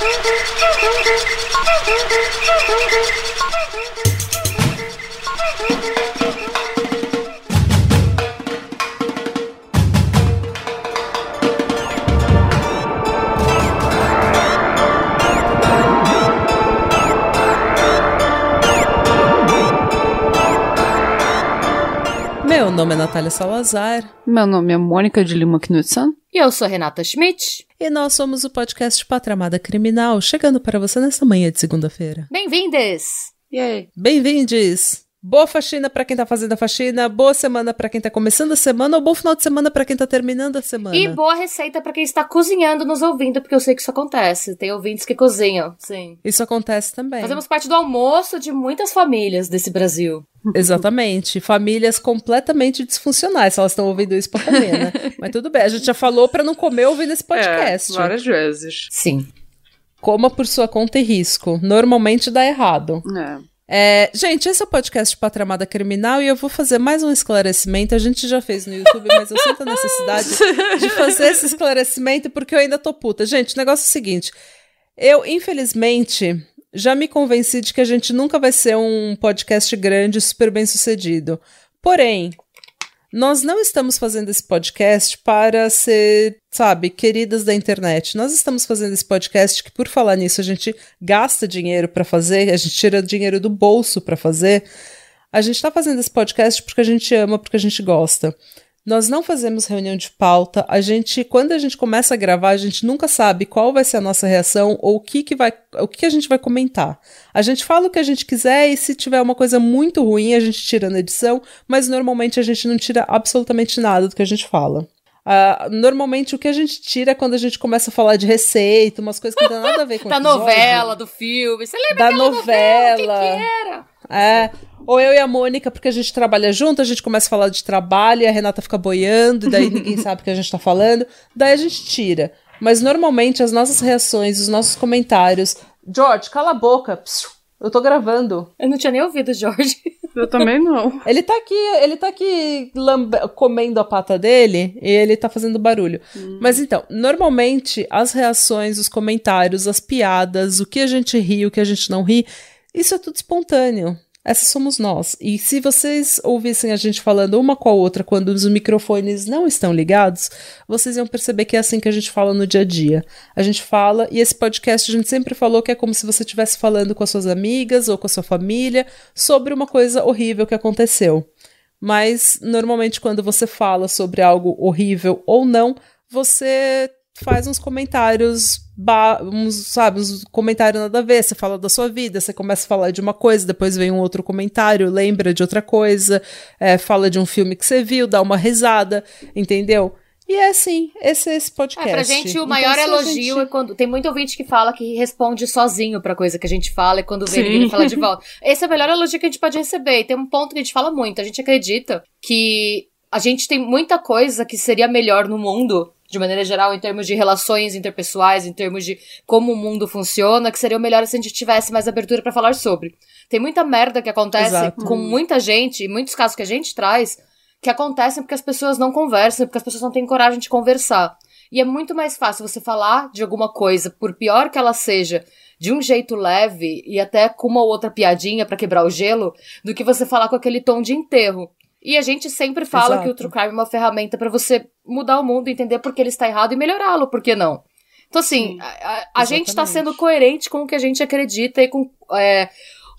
Meu nome é Natália Salazar. Meu nome é Mônica de Lima Knudsen. E eu sou Renata Schmidt. E nós somos o podcast Patramada Criminal, chegando para você nesta manhã de segunda-feira. Bem-vindes! Yay! Bem-vindes! Boa faxina para quem tá fazendo a faxina, boa semana para quem tá começando a semana ou bom final de semana para quem tá terminando a semana. E boa receita para quem está cozinhando nos ouvindo, porque eu sei que isso acontece. Tem ouvintes que cozinham, sim. Isso acontece também. Fazemos parte do almoço de muitas famílias desse Brasil. Exatamente. Famílias completamente disfuncionais, se elas estão ouvindo isso pra comer, né? Mas tudo bem, a gente já falou para não comer ouvindo esse podcast. É, várias vezes. Sim. Coma por sua conta e risco. Normalmente dá errado. É. É, gente, esse é o podcast Patramada Criminal e eu vou fazer mais um esclarecimento. A gente já fez no YouTube, mas eu sinto a necessidade de fazer esse esclarecimento porque eu ainda tô puta. Gente, o negócio é o seguinte: eu, infelizmente, já me convenci de que a gente nunca vai ser um podcast grande, super bem sucedido. Porém, nós não estamos fazendo esse podcast para ser, sabe, queridas da internet. Nós estamos fazendo esse podcast que, por falar nisso, a gente gasta dinheiro para fazer, a gente tira dinheiro do bolso para fazer. A gente está fazendo esse podcast porque a gente ama, porque a gente gosta. Nós não fazemos reunião de pauta. A gente, quando a gente começa a gravar, a gente nunca sabe qual vai ser a nossa reação ou o que, que vai, o que a gente vai comentar. A gente fala o que a gente quiser e se tiver uma coisa muito ruim, a gente tira na edição, mas normalmente a gente não tira absolutamente nada do que a gente fala. Uh, normalmente o que a gente tira é quando a gente começa a falar de receita, umas coisas que não tem nada a ver com Da episódio. novela, do filme. Você lembra Da novela? O que, novela. que era? É. Ou eu e a Mônica, porque a gente trabalha junto, a gente começa a falar de trabalho e a Renata fica boiando, e daí ninguém sabe o que a gente tá falando. Daí a gente tira. Mas normalmente as nossas reações, os nossos comentários. George, cala a boca. Psiu, eu tô gravando. Eu não tinha nem ouvido, Jorge. Eu também não. Ele tá aqui, ele tá aqui lambe- comendo a pata dele e ele tá fazendo barulho. Mas então, normalmente as reações, os comentários, as piadas, o que a gente ri, o que a gente não ri, isso é tudo espontâneo. Essas somos nós. E se vocês ouvissem a gente falando uma com a outra quando os microfones não estão ligados, vocês iam perceber que é assim que a gente fala no dia a dia. A gente fala, e esse podcast a gente sempre falou que é como se você estivesse falando com as suas amigas ou com a sua família sobre uma coisa horrível que aconteceu. Mas normalmente quando você fala sobre algo horrível ou não, você faz uns comentários, uns, sabe, uns comentários nada a ver. Você fala da sua vida, você começa a falar de uma coisa, depois vem um outro comentário, lembra de outra coisa, é, fala de um filme que você viu, dá uma risada, entendeu? E é assim, esse é esse podcast. É, pra gente o Então, maior a elogio gente- é quando. Tem muito ouvinte que fala que responde sozinho pra coisa que a gente fala e quando vê Sim. ninguém fala de volta. Esse é o melhor elogio que a gente pode receber. E tem um ponto que a gente fala muito. A gente acredita que a gente tem muita coisa que seria melhor no mundo, de maneira geral, em termos de relações interpessoais, em termos de como o mundo funciona, que seria o melhor se a gente tivesse mais abertura pra falar sobre. Tem muita merda que acontece Exato. com muita gente, e muitos casos que a gente traz, que acontecem porque as pessoas não conversam, porque as pessoas não têm coragem de conversar. E é muito mais fácil você falar de alguma coisa, por pior que ela seja, de um jeito leve e até com uma ou outra piadinha pra quebrar o gelo, do que você falar com aquele tom de enterro. E a gente sempre fala Exato. que o True Crime é uma ferramenta pra você mudar o mundo, entender por que ele está errado e melhorá-lo, por que não? Então, assim, Sim. a, a- gente tá Exatamente. sendo coerente com o que a gente acredita e com é,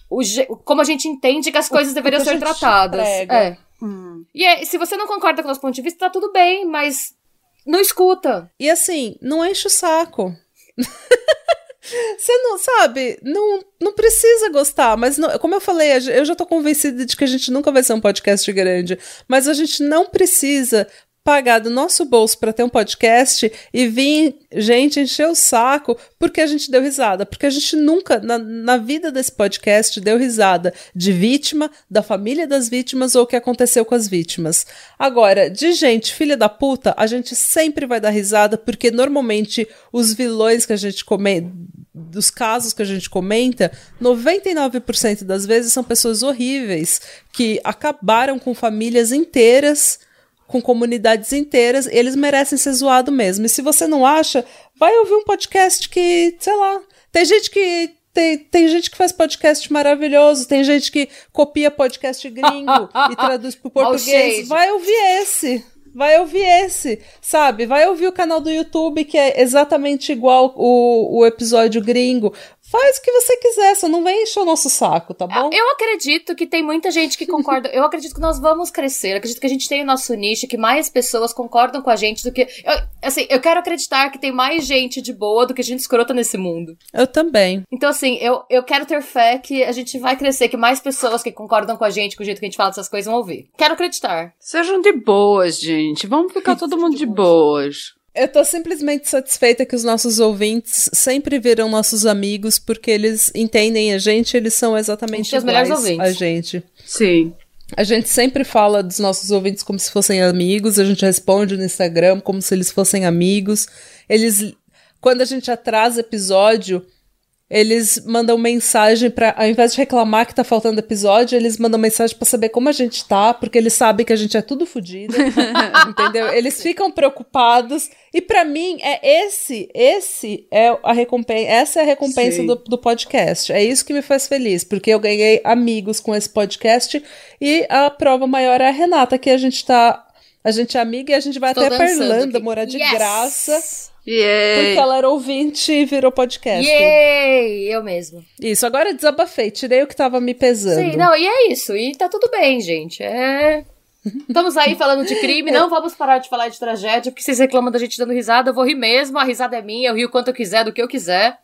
o como a gente entende que as coisas deveriam que a ser tratadas. É. Hum. E é, se você não concorda com o nosso ponto de vista, tá tudo bem, mas não escuta. E assim, não enche o saco. Você não, sabe, não, não precisa gostar, mas não- como eu falei, eu já tô convencida de que a gente nunca vai ser um podcast grande, mas a gente não precisa pagar do nosso bolso para ter um podcast e vir gente encher o saco porque a gente deu risada. Porque a gente nunca, na, na vida desse podcast, deu risada de vítima, da família das vítimas ou o que aconteceu com as vítimas. Agora, de gente filha da puta, a gente sempre vai dar risada porque normalmente os vilões que a gente comenta, dos casos que a gente comenta, 99% das vezes são pessoas horríveis que acabaram com famílias inteiras com comunidades inteiras, eles merecem ser zoado mesmo. E se você não acha, vai ouvir um podcast que, sei lá, tem gente que tem, tem gente que faz podcast maravilhoso, tem gente que copia podcast gringo e traduz pro português. Vai ouvir esse. Vai ouvir esse, sabe? Vai ouvir o canal do YouTube que é exatamente igual o, o episódio gringo. Faz o que você quiser, só não vem encher o nosso saco, tá bom? Eu acredito que tem muita gente que concorda. eu acredito que nós vamos crescer. Eu acredito que a gente tem o nosso nicho, que mais pessoas concordam com a gente do que. Eu, assim, eu quero acreditar que tem mais gente de boa do que gente escrota nesse mundo. Eu também. Então, assim, eu, eu quero ter fé que a gente vai crescer, que mais pessoas que concordam com a gente, com o jeito que a gente fala dessas coisas, vão ouvir. Quero acreditar. Sejam de boas, gente. Vamos ficar todo mundo de boas. Eu tô simplesmente satisfeita que os nossos ouvintes sempre viram nossos amigos, porque eles entendem a gente, eles são exatamente os melhores ouvintes. a gente. Sim. A gente sempre fala dos nossos ouvintes como se fossem amigos, a gente responde no Instagram como se eles fossem amigos. Eles, quando a gente atrasa episódio, eles mandam mensagem para, ao invés de reclamar que tá faltando episódio, eles mandam mensagem para saber como a gente tá, porque eles sabem que a gente é tudo fodido, entendeu? Eles ficam preocupados e para mim é esse, esse é a recompensa, essa é a recompensa do, do, podcast. É isso que me faz feliz, porque eu ganhei amigos com esse podcast e a prova maior é a Renata, que a gente tá, a gente é amiga e a gente vai Estou até pra Irlanda aqui. morar de yes! graça Yay. Porque ela era ouvinte e virou podcast. Yay! Eu mesmo. Isso, agora desabafei, tirei o que tava me pesando. Sim, não, e é isso. E tá tudo bem, gente. É. Estamos aí falando de crime, não vamos parar de falar de tragédia, porque vocês reclamam da gente dando risada, eu vou rir mesmo, a risada é minha, eu rio quanto eu quiser, do que eu quiser.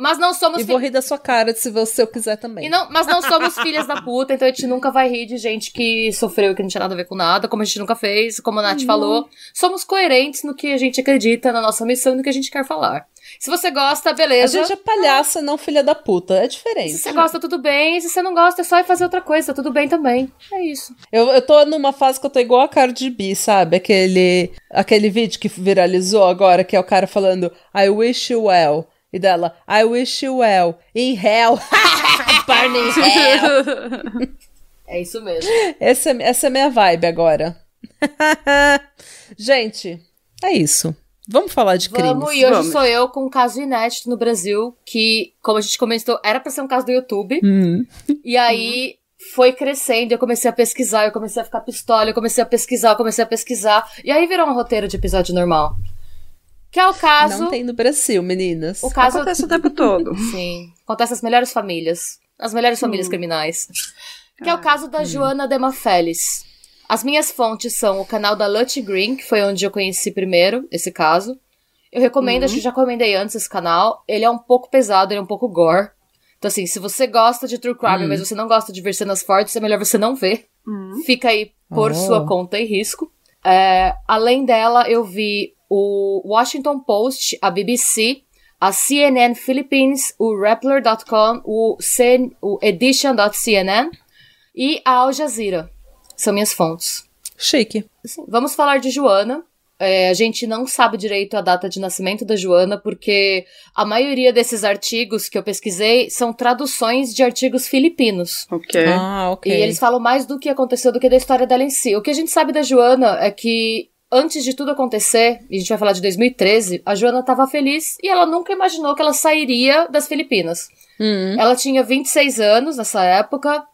Mas não somos. E vou rir da sua cara se você quiser também. Não, mas não somos filhas da puta, então a gente nunca vai rir de gente que sofreu e que não tinha nada a ver com nada, como a gente nunca fez, como a Nath uhum. falou. Somos coerentes no que a gente acredita, na nossa missão e no que a gente quer falar. Se você gosta, beleza. A gente é palhaça, não filha da puta. É diferente. Se você gosta, tudo bem. Se você não gosta, é só ir fazer outra coisa. Tudo bem também. É isso. Eu, eu tô numa fase que eu tô igual a Cardi B, sabe? Aquele, aquele vídeo que viralizou agora, que é o cara falando I wish you well. E dela, I wish you well. In hell. Burn in hell. é isso mesmo. Essa, essa é a minha vibe agora. Gente, é isso. Vamos falar de crimes. Vamos, e hoje Vamos. sou eu com um caso inédito no Brasil, que, como a gente comentou, era pra ser um caso do YouTube. Uhum. E aí foi crescendo, eu comecei a pesquisar, eu comecei a ficar pistola, eu comecei a pesquisar, eu comecei a pesquisar. E aí virou um roteiro de episódio normal. Que é o caso. Não tem no Brasil, meninas. O caso acontece o tempo todo. Sim. Acontece nas melhores famílias. As melhores famílias hum. criminais. Que ah, é o ah, caso da hum. Joana Demafelis. As minhas fontes são o canal da Lutch Green, que foi onde eu conheci primeiro esse caso. Eu recomendo, acho que já recomendei antes esse canal. Ele é um pouco pesado, ele é um pouco gore. Então, assim, se você gosta de true crime, hum. mas você não gosta de ver cenas fortes, é melhor você não ver. Hum. Fica aí por oh. sua conta e risco. É, além dela, eu vi o Washington Post, a BBC, a CNN Philippines, o Rappler.com, o, o Edition.cnn e a Al Jazeera. São minhas fontes. Chique. Vamos falar de Joana. É, a gente não sabe direito a data de nascimento da Joana, porque a maioria desses artigos que eu pesquisei são traduções de artigos filipinos. Ok. Ah, ok. E eles falam mais do que aconteceu do que da história dela em si. O que a gente sabe da Joana é que antes de tudo acontecer, e a gente vai falar de 2013, a Joana estava feliz e ela nunca imaginou que ela sairia das Filipinas. Uhum. Ela tinha 26 anos nessa época,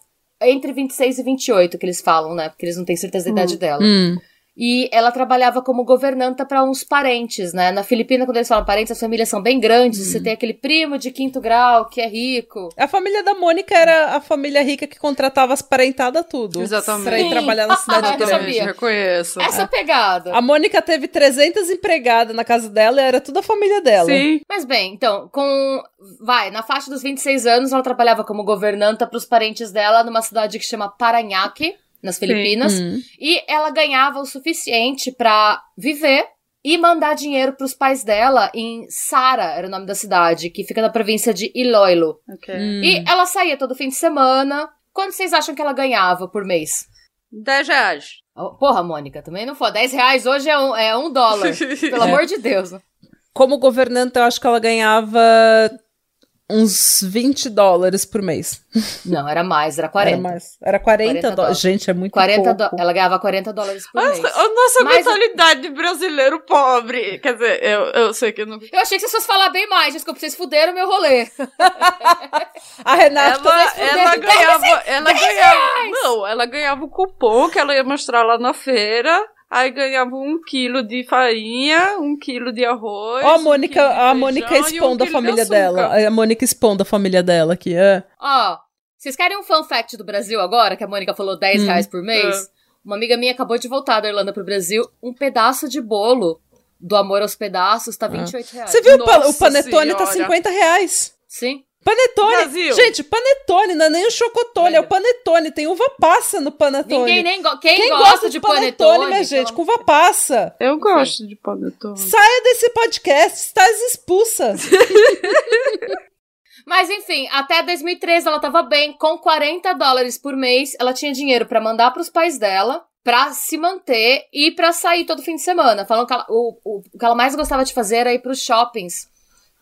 entre 26 e 28 que eles falam, né? Porque eles não têm certeza da idade uhum. dela. Uhum. E ela trabalhava como governanta para uns parentes, né? Na Filipina, quando eles falam parentes, as famílias são bem grandes. Hum. Você tem aquele primo de quinto grau que é rico. A família da Mônica era a família rica que contratava as parentadas tudo. Exatamente. Pra ir trabalhar na cidade grande. Eu conheço. Essa é. pegada. A Mônica teve 300 empregadas na casa dela e era tudo a família dela. Sim. Mas bem, então, com. Vai, na faixa dos 26 anos, ela trabalhava como governanta para os parentes dela numa cidade que chama Paranhaque nas Filipinas. Uhum. E ela ganhava o suficiente para viver e mandar dinheiro para os pais dela em Sara, era o nome da cidade, que fica na província de Iloilo. Okay. Hum. E ela saía todo fim de semana. Quanto vocês acham que ela ganhava por mês? 10 reais. Oh, porra, Mônica, também não foi. 10 reais hoje é um, é um dólar. pelo é. amor de Deus. Como governanta, eu acho que ela ganhava uns 20 dólares por mês. Não, era mais, era 40. Era mais. Era 40, 40 dólares. Gente, é muito 40 do... pouco. Ela ganhava 40 dólares por mês. Nossa, a nossa Mas- mentalidade de brasileiro pobre. Quer dizer, eu, eu sei que eu não. Eu achei que vocês fossem falar bem mais, desculpa, vocês fuderam meu rolê. A Renata... Ela, ela ganhava. Ela ganhava. Não, ela ganhava o cupom que ela ia mostrar lá na feira. Aí ganhava um quilo de farinha, um quilo de arroz. Ó, a um Mônica, de a Mônica feijão e um expondo a de família açúcar. dela. A Mônica expondo a família dela aqui, é. Ó, vocês querem um fun fact do Brasil agora, que a Mônica falou 10 Hum. reais por mês? Uma amiga minha acabou de voltar da Irlanda pro Brasil, um pedaço de bolo do Amor aos Pedaços tá 28 reais. Você viu, o pa- o Nossa panetone tá senhora. 50 reais. Sim? Panetone! Brasil. Gente, panetone, não é nem o chocotone, é o panetone. Tem uva passa no panetone. Ninguém nem go... Quem, Quem gosta, de panetone, minha gente, pelo com uva passa? Eu gosto de panetone. Saia desse podcast, estás expulsa. Mas enfim, até 2013 ela tava bem, com 40 dólares por mês, ela tinha dinheiro pra mandar pros pais dela, pra se manter e pra sair todo fim de semana. Falando que ela- o, o, o que ela mais gostava de fazer era ir pros shoppings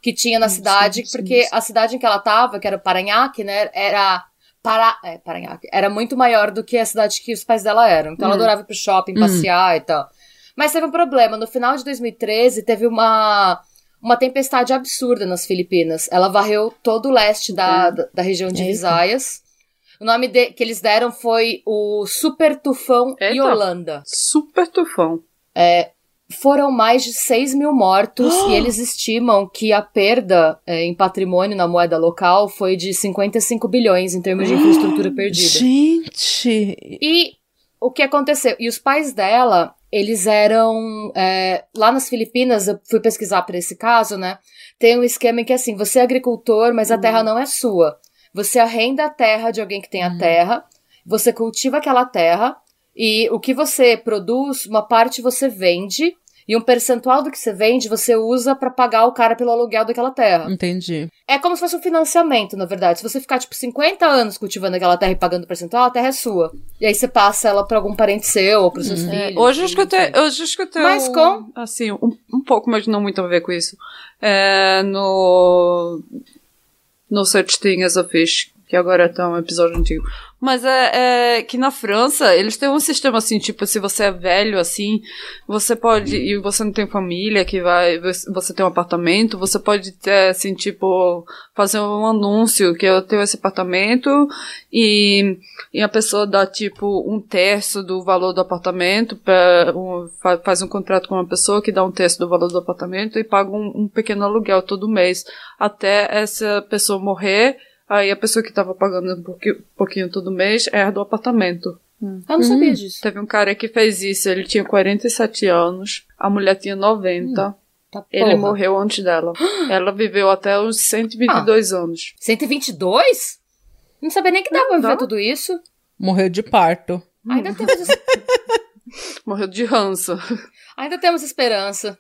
que tinha na cidade, porque a cidade em que ela tava, que era Paranhaque, né, era para, é, Paranhaque, era muito maior do que a cidade que os pais dela eram. Então ela Hum. adorava ir pro shopping, Hum. passear e tal. Mas teve um problema, no final de 2013 teve uma uma tempestade absurda nas Filipinas. Ela varreu todo o leste da, da, da região de Eita. Visayas. O nome de- que eles deram foi o Super Tufão Eita. Yolanda. Super tufão. Foram mais de 6 mil mortos e eles estimam que a perda é, em patrimônio na moeda local foi de 55 bilhões em termos de infraestrutura perdida. Gente. E o que aconteceu? E os pais dela, eles eram. é, lá nas Filipinas, eu fui pesquisar para esse caso, né? Tem um esquema em que assim, você é agricultor, mas a terra não é sua. Você arrenda a terra de alguém que tem a terra, você cultiva aquela terra, e o que você produz, uma parte você vende, e um percentual do que você vende você usa para pagar o cara pelo aluguel daquela terra. Entendi. É como se fosse um financiamento, na verdade. Se você ficar, tipo, 50 anos cultivando aquela terra e pagando percentual, a terra é sua. E aí você passa ela pra algum parente seu ou pros seus Uhum. filhos. Hoje eu escutei, hoje eu escutei Mas um- com- assim, um, um pouco, mas não muito a ver com isso. É, no no Such Thing as a Fish, que agora tá um episódio antigo. Mas é, é que na França, eles têm um sistema assim, tipo, se você é velho, assim, você pode, e você não tem família que vai, você tem um apartamento, você pode ter, assim, tipo, fazer um anúncio que eu tenho esse apartamento e, e a pessoa dá, tipo, um terço do valor do apartamento, pra, um, fa- faz um contrato com uma pessoa que dá um terço do valor do apartamento e paga um, um pequeno aluguel todo mês, até essa pessoa morrer, aí a pessoa que estava pagando um pouquinho, pouquinho todo mês herda o apartamento. Eu não sabia disso. Teve um cara que fez isso, ele tinha 47 anos, a mulher tinha 90, Tá ele porra. morreu antes dela. Ela viveu até os 122 anos. 122? Não sabia nem que dava pra viver tudo isso. Morreu de parto. Ainda temos, es- Morreu de ranço. ainda temos esperança.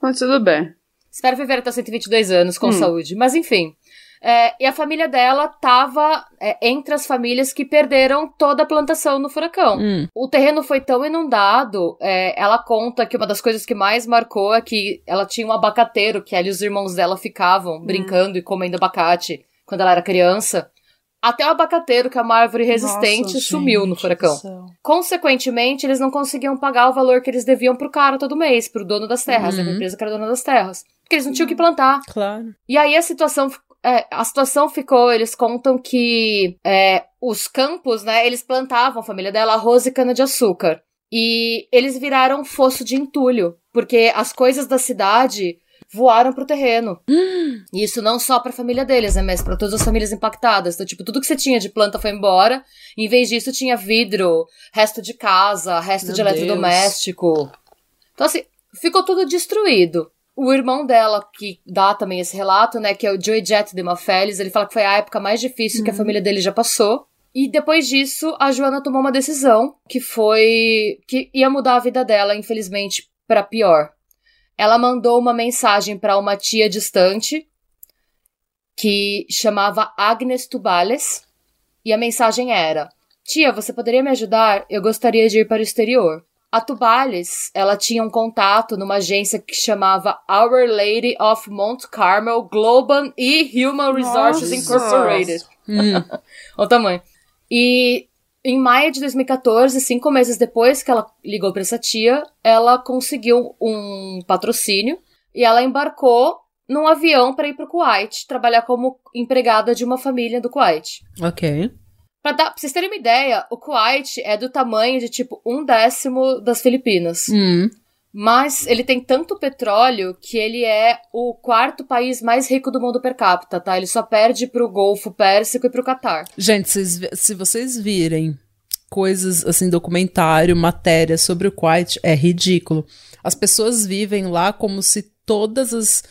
Mas tudo bem. Espero viver até 122 anos com Hum. saúde. Mas enfim. É, e a família dela tava é, entre as famílias que perderam toda a plantação no furacão. Hum. O terreno foi tão inundado, é, ela conta que uma das coisas que mais marcou é que ela tinha um abacateiro, que ela e os irmãos dela ficavam brincando e comendo abacate quando ela era criança. Até o abacateiro, que é uma árvore resistente, Nossa, sumiu no furacão. Consequentemente, eles não conseguiam pagar o valor que eles deviam pro cara todo mês, pro dono das terras, Uhum. pra empresa que era dona das terras. Porque eles não tinham o que plantar. Claro. E aí a situação, é, a situação ficou, eles contam que é, os campos, né, eles plantavam, a família dela, arroz e cana-de-açúcar. E eles viraram um fosso de entulho, porque as coisas da cidade voaram pro terreno. E isso não só pra família deles, né, mas pra todas as famílias impactadas. Então, tipo, tudo que você tinha de planta foi embora. Em vez disso, tinha vidro, resto de casa, resto Meu de eletrodoméstico. Então, assim, ficou tudo destruído. O irmão dela, que dá também esse relato, né, que é o Joey Jett de Mafeles, ele fala que foi a época mais difícil que a família dele já passou. E depois disso, a Joana tomou uma decisão que foi que ia mudar a vida dela, infelizmente, pra pior. Ela mandou uma mensagem pra uma tia distante que chamava Agnes Tubales, e a mensagem era: "Tia, você poderia me ajudar? Eu gostaria de ir para o exterior." A Tubales, ela tinha um contato numa agência que chamava Our Lady of Mount Carmel Global e Human Resources Nossa. Incorporated. Hum. Olha o tamanho. E em maio de 2014, cinco meses depois que ela ligou pra essa tia, ela conseguiu um patrocínio e ela embarcou num avião para ir pro Kuwait, trabalhar como empregada de uma família do Kuwait. Ok. Pra, dar, pra vocês terem uma ideia, o Kuwait é do tamanho de tipo um décimo das Filipinas. Hum. Mas ele tem tanto petróleo que ele é o quarto país mais rico do mundo per capita, tá? Ele só perde pro Golfo Pérsico e pro Catar. Gente, vi- se vocês virem coisas assim, documentário, matéria sobre o Kuwait, é ridículo. As pessoas vivem lá como se todas as.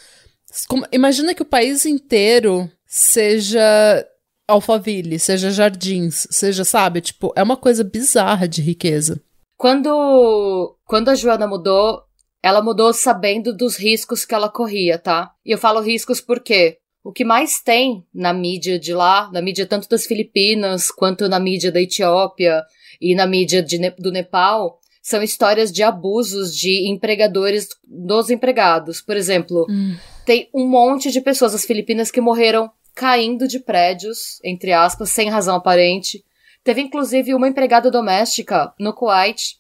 como- imagina que o país inteiro seja Alphaville, seja Jardins, seja, sabe? Tipo, é uma coisa bizarra de riqueza. Quando, quando a Joana mudou, ela mudou sabendo dos riscos que ela corria, tá? E eu falo riscos porque o que mais tem na mídia de lá, na mídia tanto das Filipinas quanto na mídia da Etiópia e na mídia de do Nepal, são histórias de abusos de empregadores dos empregados. Por exemplo, tem um monte de pessoas das Filipinas que morreram caindo de prédios, entre aspas, sem razão aparente. Teve inclusive uma empregada doméstica no Kuwait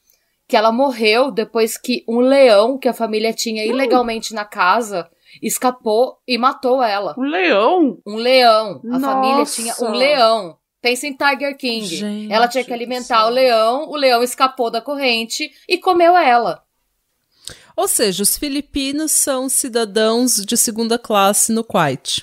que ela morreu depois que um leão que a família tinha ilegalmente na casa escapou e matou ela. Um leão? Um leão. A Nossa. família tinha um leão. Pensa em Tiger King. Gente ela tinha que alimentar o leão, o leão escapou da corrente e comeu ela. Ou seja, os filipinos são cidadãos de segunda classe no Kuwait.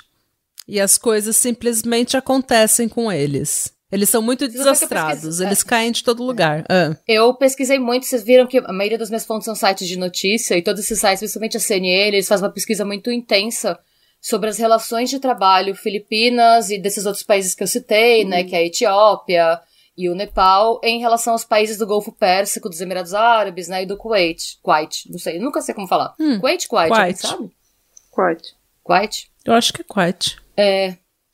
E as coisas simplesmente acontecem com eles. Eles são muito desastrados, pesquisar- eles caem de todo lugar. Ah. Eu pesquisei muito, vocês viram que a maioria das minhas fontes são sites de notícia, e todos esses sites, principalmente a CNN, eles fazem uma pesquisa muito intensa sobre as relações de trabalho Filipinas e desses outros países que eu citei, né, que é a Etiópia e o Nepal, em relação aos países do Golfo Pérsico, dos Emirados Árabes, né, e do Kuwait. Kuwait, não sei, nunca sei como falar. Hum, Kuwait, Kuwait, Kuwait. sabe? Quite. Kuwait? Eu acho que é Kuwait.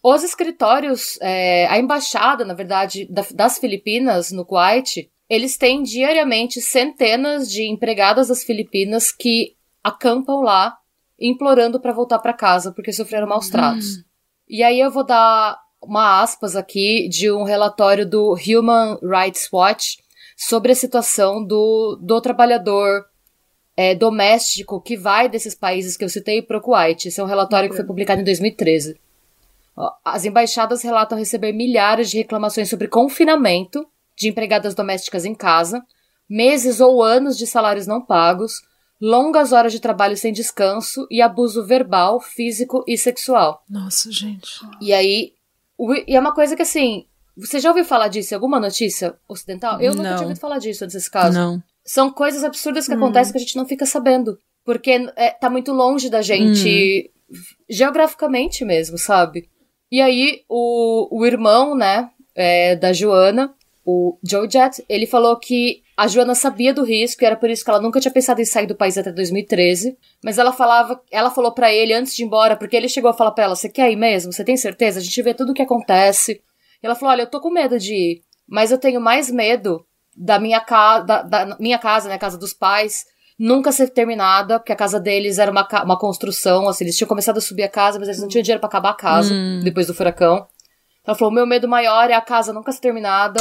Os escritórios, é, a embaixada, na verdade, da- das Filipinas no Kuwait, eles têm diariamente centenas de empregadas das Filipinas que acampam lá, implorando para voltar para casa porque sofreram maus tratos. E aí eu vou dar uma aspas aqui de um relatório do Human Rights Watch sobre a situação do, do trabalhador é, doméstico que vai desses países que eu citei para o Kuwait. Esse é um relatório que foi publicado em 2013. As embaixadas relatam receber milhares de reclamações sobre confinamento de empregadas domésticas em casa, meses ou anos de salários não pagos, longas horas de trabalho sem descanso e abuso verbal, físico e sexual. Nossa, gente. E aí, e é uma coisa que assim, você já ouviu falar disso em alguma notícia ocidental? Eu nunca Não. tinha ouvido falar disso antes desse caso. Não. São coisas absurdas que acontecem que a gente não fica sabendo. Porque é, tá muito longe da gente, geograficamente mesmo, sabe? E aí, o, o irmão, né, é, da Joana, o Joe Jett, ele falou que a Joana sabia do risco e era por isso que ela nunca tinha pensado em sair do país até 2013. Mas ela falava, ela falou pra ele antes de ir embora, porque ele chegou a falar pra ela: Você quer ir mesmo? Você tem certeza? A gente vê tudo o que acontece. E ela falou: Olha, eu tô com medo de ir, mas eu tenho mais medo da minha, ca da, da minha casa, né, casa dos pais, nunca ser terminada, porque a casa deles era uma, uma construção, assim, eles tinham começado a subir a casa, mas eles não tinham dinheiro pra acabar a casa depois do furacão. Ela falou: o meu medo maior é a casa nunca ser terminada,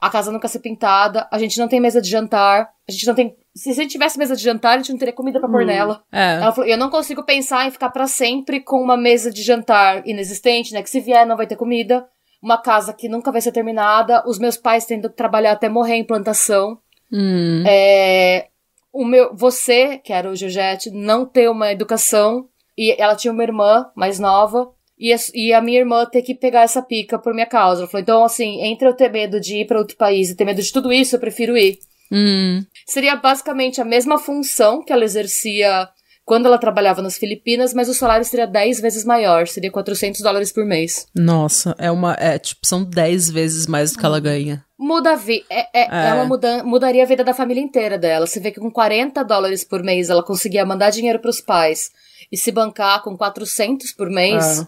a casa nunca ser pintada, a gente não tem mesa de jantar, a gente não tem. Se a gente tivesse mesa de jantar, a gente não teria comida pra pôr nela. É. Ela falou: eu não consigo pensar em ficar pra sempre com uma mesa de jantar inexistente, né? Que se vier não vai ter comida. Uma casa que nunca vai ser terminada, os meus pais tendo que trabalhar até morrer em plantação. Hum. É, o meu, você, que era o Georgette, não ter uma educação, e ela tinha uma irmã mais nova, e a, e a minha irmã ter que pegar essa pica por minha causa. Ela falou, então, assim, entre eu ter medo de ir pra outro país e ter medo de tudo isso, eu prefiro ir. Hum. Seria basicamente a mesma função que ela exercia quando ela trabalhava nas Filipinas, mas o salário seria 10 vezes maior, seria 400 dólares por mês. Nossa, é uma. É, tipo, são 10 vezes mais do que ela ganha. Muda a vida. É, é, É. Ela muda, mudaria a vida da família inteira dela. Você vê que com 40 dólares por mês ela conseguia mandar dinheiro pros pais e se bancar com 400 por mês.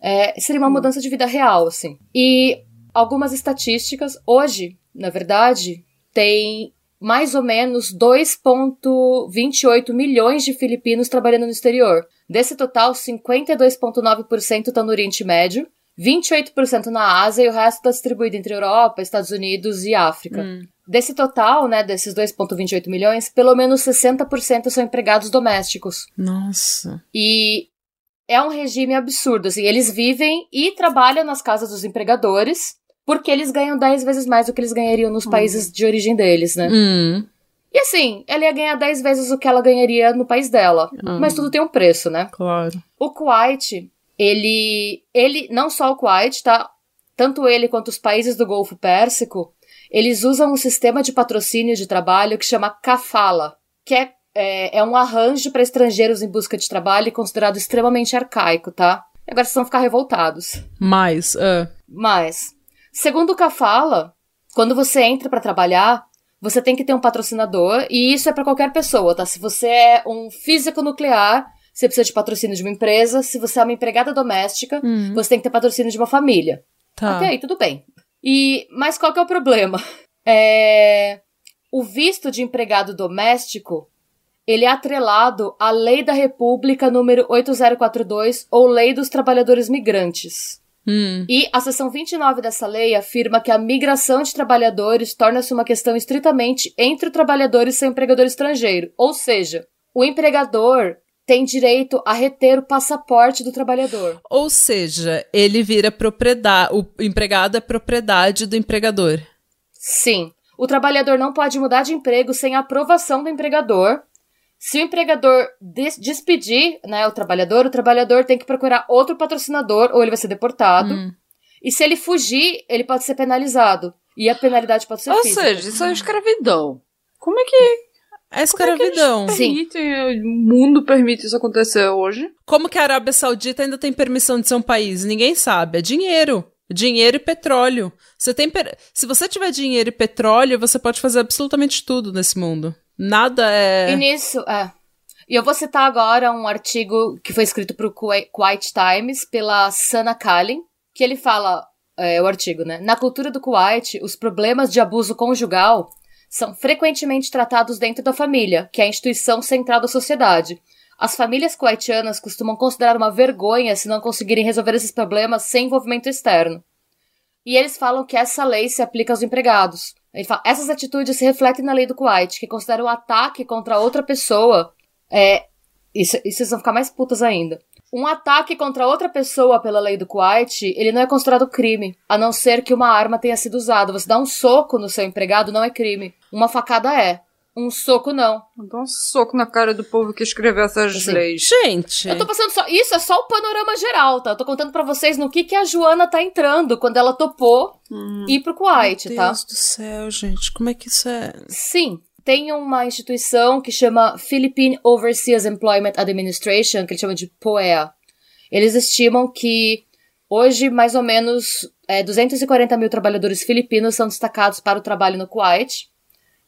É, seria uma mudança de vida real, assim. E algumas estatísticas, hoje, na verdade, tem mais ou menos 2,28 milhões de filipinos trabalhando no exterior. Desse total, 52,9% estão no Oriente Médio, 28% na Ásia e o resto está distribuído entre Europa, Estados Unidos e África. Hum. Desse total, né, desses 2,28 milhões, pelo menos 60% são empregados domésticos. Nossa. E é um regime absurdo, assim, eles vivem e trabalham nas casas dos empregadores, porque eles ganham 10 vezes mais do que eles ganhariam nos países de origem deles, né? Hum. E assim, ela ia ganhar 10 vezes o que ela ganharia no país dela. Hum. Mas tudo tem um preço, né? Claro. O Kuwait, ele. Ele. Não só o Kuwait, tá? Tanto ele quanto os países do Golfo Pérsico, eles usam um sistema de patrocínio de trabalho que chama Kafala, que é, é, é um arranjo para estrangeiros em busca de trabalho e considerado extremamente arcaico, tá? Agora vocês vão ficar revoltados. Mais. ah. Mas, segundo o Kafala, quando você entra para trabalhar, você tem que ter um patrocinador, e isso é para qualquer pessoa, tá? Se você é um físico nuclear, você precisa de patrocínio de uma empresa. Se você é uma empregada doméstica, Hum. você tem que ter patrocínio de uma família. Tá. Aí, tudo bem. E, mas qual que é o problema? É, o visto de empregado doméstico, ele é atrelado à Lei da República número 8042 ou Lei dos Trabalhadores Migrantes. Hum. E a seção 29 dessa lei afirma que a migração de trabalhadores torna-se uma questão estritamente entre o trabalhador e seu empregador estrangeiro. Ou seja, o empregador tem direito a reter o passaporte do trabalhador. Ou seja, ele vira propriedade. O empregado é propriedade do empregador. Sim, o trabalhador não pode mudar de emprego sem a aprovação do empregador. Se o empregador des- despedir né, o trabalhador, o trabalhador tem que procurar outro patrocinador ou ele vai ser deportado. Hum. E se ele fugir, ele pode ser penalizado. E a penalidade pode ser Ou física. seja, isso é escravidão. Como é que, É escravidão. Sim. permite, o mundo permite isso acontecer hoje? Como que a Arábia Saudita ainda tem permissão de ser um país? Ninguém sabe. É dinheiro. Dinheiro e petróleo. Você tem per- Se você tiver dinheiro e petróleo, você pode fazer absolutamente tudo nesse mundo. Nada é. E nisso, é. E eu vou citar agora um artigo que foi escrito para o Kuwait Times pela Sana Kalin, que ele fala, é, o artigo, né? Na cultura do Kuwait, os problemas de abuso conjugal são frequentemente tratados dentro da família, que é a instituição central da sociedade. As famílias kuwaitianas costumam considerar uma vergonha se não conseguirem resolver esses problemas sem envolvimento externo. E eles falam que essa lei se aplica aos empregados. Ele fala, essas atitudes se refletem na lei do Kuwait, que considera o ataque contra outra pessoa. É, isso, isso vocês vão ficar mais putas ainda. Um ataque contra outra pessoa pela lei do Kuwait, ele não é considerado crime, a não ser que uma arma tenha sido usada. Você dá um soco no seu empregado não é crime. Uma facada é. Um soco não. Dá um soco na cara do povo que escreveu essas Assim. leis. Gente. Eu tô passando só. Isso é só o panorama geral, tá? Eu tô contando pra vocês no que, que a Joana tá entrando quando ela topou ir pro Kuwait, Meu tá? Deus do céu, gente. Como é que isso é. Sim. Tem uma instituição que chama Philippine Overseas Employment Administration, que eles chamam de POEA. Eles estimam que hoje, mais ou menos, é, 240 mil trabalhadores filipinos são destacados para o trabalho no Kuwait.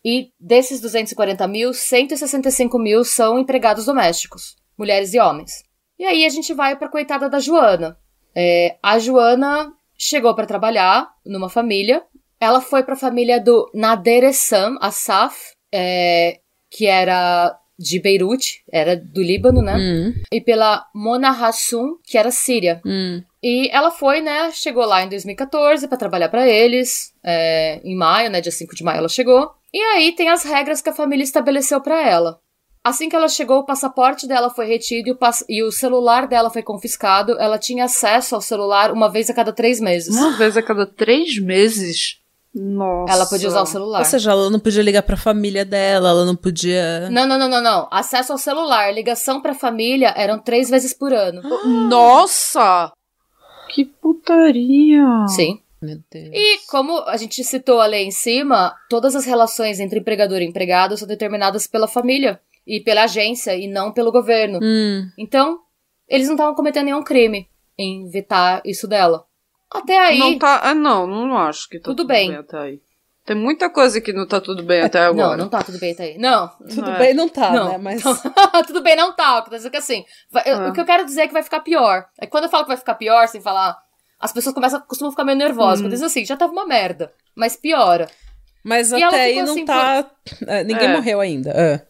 E desses 240 mil, 165 mil são empregados domésticos, mulheres e homens. E aí a gente vai pra coitada da Joana. É, a Joana chegou para trabalhar numa família. Ela foi pra família do Nader Essam Assaf, é, que era de Beirute, era do Líbano, né? Hum, E pela Mona Hassum, que era síria. hum. E ela foi, né? Chegou lá em 2014 pra trabalhar pra eles. é, em maio, né? Dia 5 de maio ela chegou. E aí tem as regras que a família estabeleceu pra ela. Assim que ela chegou, o passaporte dela foi retido e o, e o celular dela foi confiscado. Ela tinha acesso ao celular uma vez a cada três meses. Uma vez a cada três meses. Nossa. Ela podia usar o celular. Ou seja, ela não podia ligar pra família dela, ela não podia. Não, não, não, não, não. Acesso ao celular, ligação pra família eram três vezes por ano. Nossa! Que putaria! Sim. Meu Deus. E como a gente citou ali em cima, todas as relações entre empregador e empregado são determinadas pela família e pela agência e não pelo governo. Hum. Então, eles não estavam cometendo nenhum crime em vetar isso dela. Até aí. Não tá. Ah, não, não acho que tá Tudo tudo, bem. bem. até aí. Tem muita coisa que não tá tudo bem até agora. Não, não tá tudo bem até aí. Não. Tudo É. bem, não tá, não. né? Mas. tudo bem, não tá. O que eu é que assim. vai- Ah. O que eu quero dizer é que vai ficar pior. É que quando eu falo que vai ficar pior, sem falar. As pessoas começam, costumam ficar meio nervosas. Hum. Quando dizem assim, já tava uma merda. Mas piora. Mas E ela até aí não assim, tá. é, ninguém É. morreu ainda. é.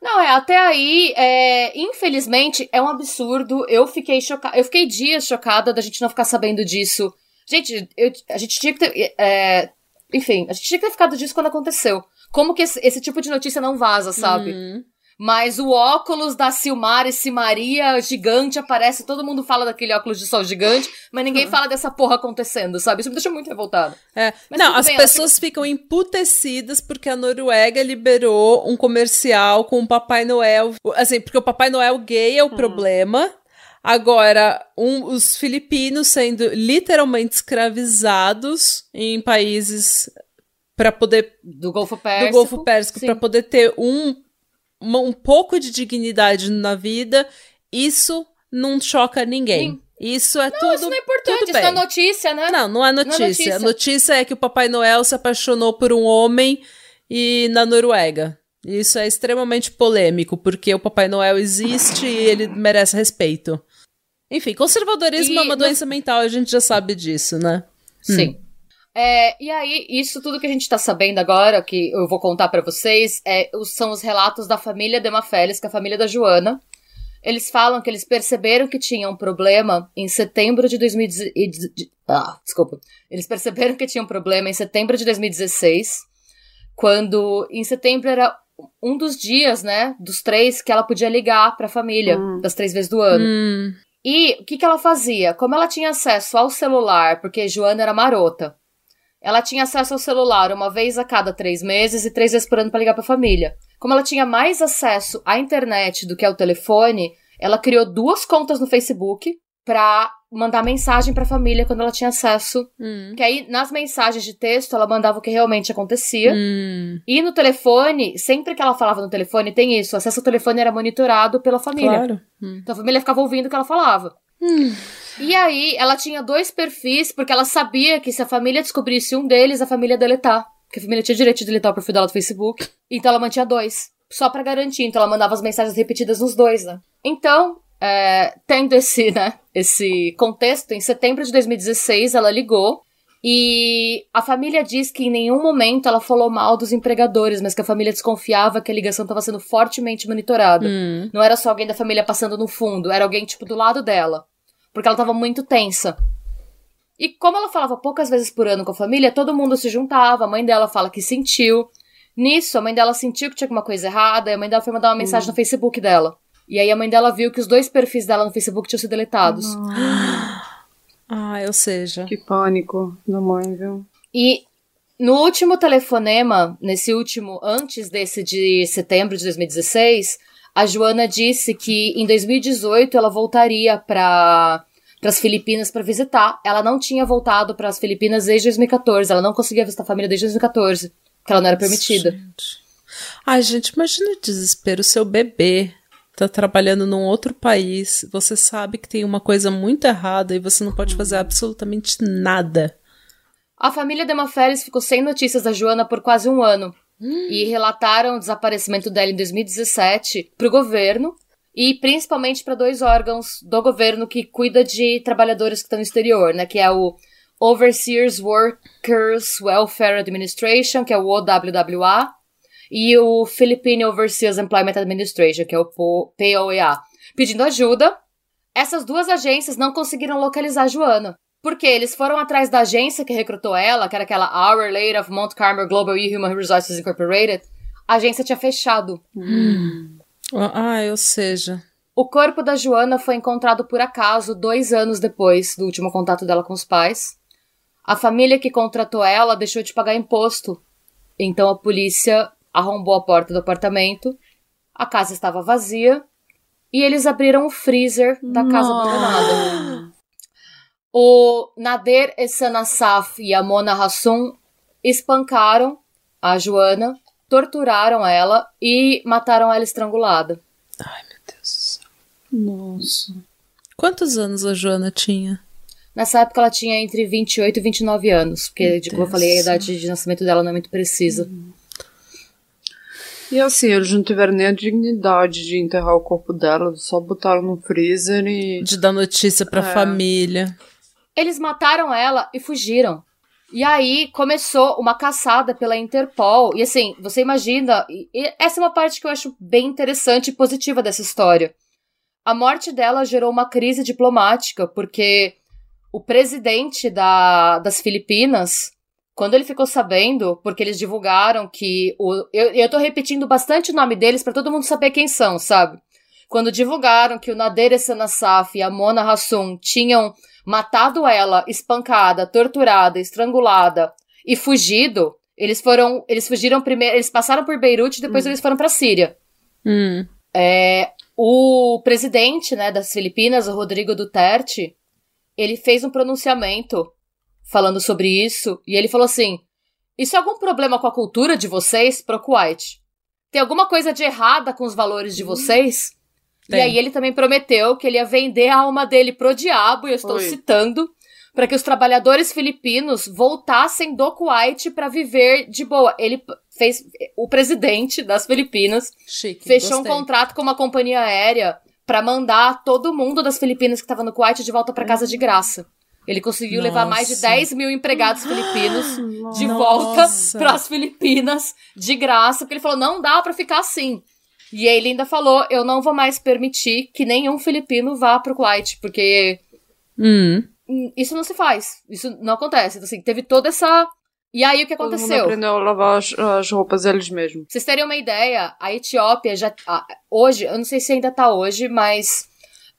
Não, é, até aí, é, infelizmente, é um absurdo. Eu fiquei chocada. Eu fiquei dias chocada da gente não ficar sabendo disso. Gente, eu- a gente tinha que ter. é, enfim, a gente tinha que ter ficado disso quando aconteceu. Como que esse, esse tipo de notícia não vaza, sabe? Hum. Mas o óculos da Silmar e Simaria gigante aparece, todo mundo fala daquele óculos de sol gigante, mas ninguém fala dessa porra acontecendo, sabe? Isso me deixa muito revoltada. É. Não, as bem, pessoas ficam emputecidas porque a Noruega liberou um comercial com o Papai Noel. Assim, porque o Papai Noel gay é o problema. Agora, um- os filipinos sendo literalmente escravizados em países para poder Do Golfo do Pérsico. Golfo Pérsico para poder ter um, um pouco de dignidade na vida, isso não choca ninguém. Sim. Isso é tudo. Isso não é importante, isso não é bem. notícia, né? Não, não é notícia. notícia. A notícia é que o Papai Noel se apaixonou por um homem e na Noruega. Isso é extremamente polêmico, porque o Papai Noel existe e ele merece respeito. Enfim, conservadorismo E é uma no- doença mental, a gente já sabe disso, né? Sim. É, e aí, isso tudo que a gente tá sabendo agora, que eu vou contar pra vocês, é, são os relatos da família Demafeles, que é a família da Joana. Eles falam que eles perceberam que tinha um problema em setembro de 2016. Ah, desculpa. Eles perceberam que tinha um problema em setembro de 2016, quando em setembro era um dos dias, né, dos três que ela podia ligar pra família, Hum. das três vezes do ano. Hum, E o que, que ela fazia? Como ela tinha acesso ao celular, porque Joana era marota, ela tinha acesso ao celular uma vez a cada três meses e três vezes por ano para ligar para a família. Como ela tinha mais acesso à internet do que ao telefone, ela criou duas contas no Facebook para mandar mensagem para a família quando ela tinha acesso. hum, Que aí, nas mensagens de texto, ela mandava o que realmente acontecia. hum, E no telefone, sempre que ela falava no telefone, tem isso: o acesso ao telefone era monitorado pela família. claro. Hum. Então a família ficava ouvindo o que ela falava. E aí, ela tinha dois perfis, porque ela sabia que se a família descobrisse um deles, a família ia deletar. Porque a família tinha direito de deletar o perfil dela do Facebook. Então ela mantinha dois. Só pra garantir. Então ela mandava as mensagens repetidas nos dois, né? Então, é, tendo esse, né, esse contexto, em setembro de 2016, ela ligou. E a família diz que em nenhum momento ela falou mal dos empregadores, mas que a família desconfiava que a ligação estava sendo fortemente monitorada. Hum. Não era só alguém da família passando no fundo, era alguém, tipo, do lado dela. Porque ela tava muito tensa. E como ela falava poucas vezes por ano com a família, todo mundo se juntava, a mãe dela fala que sentiu. Nisso, a mãe dela sentiu que tinha alguma coisa errada, e a mãe dela foi mandar uma mensagem no Facebook dela. E aí a mãe dela viu que os dois perfis dela no Facebook tinham sido deletados. Ah, ou seja. Que pânico da mãe, viu? E no último telefonema, nesse último, antes desse de setembro de 2016, a Joana disse que em 2018 ela voltaria para as Filipinas para visitar. Ela não tinha voltado para as Filipinas desde 2014. Ela não conseguia visitar a família desde 2014, porque ela não era permitida. Gente. Ai, gente, imagina o desespero. Seu bebê tá trabalhando num outro país. Você sabe que tem uma coisa muito errada e você não pode fazer absolutamente nada. A família Demaferes ficou sem notícias da Joana por quase um ano. E relataram o desaparecimento dela em 2017 para o governo e principalmente para dois órgãos do governo que cuida de trabalhadores que estão no exterior, né? Que é o Overseers Workers Welfare Administration, que é o OWWA, e o Philippine Overseas Employment Administration, que é o PO- POEA, pedindo ajuda. Essas duas agências não conseguiram localizar a Joana. Porque eles foram atrás da agência que recrutou ela, que era aquela Our Lady of Mount Carmel Global e Human Resources Incorporated. A agência tinha fechado. Ai, ou seja. O corpo da Joana foi encontrado por acaso dois anos depois do último contato dela com os pais. A família que contratou ela deixou de pagar imposto. Então a polícia arrombou a porta do apartamento. A casa estava vazia. E eles abriram o freezer da casa abandonada. O Nader Essanassaf e a Mona Hassum espancaram a Joana, torturaram ela e mataram ela estrangulada. Ai, meu Deus do céu. Nossa. Quantos anos a Joana tinha? Nessa época ela tinha entre 28 e 29 anos, porque, como eu falei, a idade de nascimento dela não é muito precisa. E assim, eles não tiveram nem a dignidade de enterrar o corpo dela, só botaram no freezer e. De dar notícia pra É. família. Eles mataram ela e fugiram. E aí começou uma caçada pela Interpol. E assim, você imagina. essa é uma parte que eu acho bem interessante e positiva dessa história. A morte dela gerou uma crise diplomática, porque o presidente da, das Filipinas, quando ele ficou sabendo, porque eles divulgaram que. O, eu, eu tô repetindo bastante o nome deles para todo mundo saber quem são, sabe? Quando divulgaram que o Nader Sanasaf e a Mona Hassum tinham matado ela, espancada, torturada, estrangulada e fugido, eles foram, eles fugiram primeiro, eles passaram por Beirute e depois hum. eles foram para Síria. Hum. É, o presidente, né, das Filipinas, o Rodrigo Duterte, ele fez um pronunciamento falando sobre isso e ele falou assim: "Isso é algum problema com a cultura de vocês, pro Kuwait? Tem alguma coisa de errada com os valores de hum. vocês?" Tem. E aí ele também prometeu que ele ia vender a alma dele pro diabo, e eu estou Oi. citando, para que os trabalhadores filipinos voltassem do Kuwait para viver de boa. Ele fez o presidente das Filipinas Chique, fechou gostei. um contrato com uma companhia aérea para mandar todo mundo das Filipinas que estava no Kuwait de volta para casa de graça. Ele conseguiu Nossa. levar mais de 10 mil empregados filipinos de volta para as Filipinas de graça, porque ele falou: não dá para ficar assim. E ele ainda falou: eu não vou mais permitir que nenhum filipino vá pro Kuwait, porque hum. isso não se faz. Isso não acontece. Então, assim, teve toda essa. E aí o que aconteceu? Todo mundo aprendeu a lavar as, as roupas eles mesmos. Pra vocês terem uma ideia, a Etiópia já. hoje, eu não sei se ainda tá hoje, mas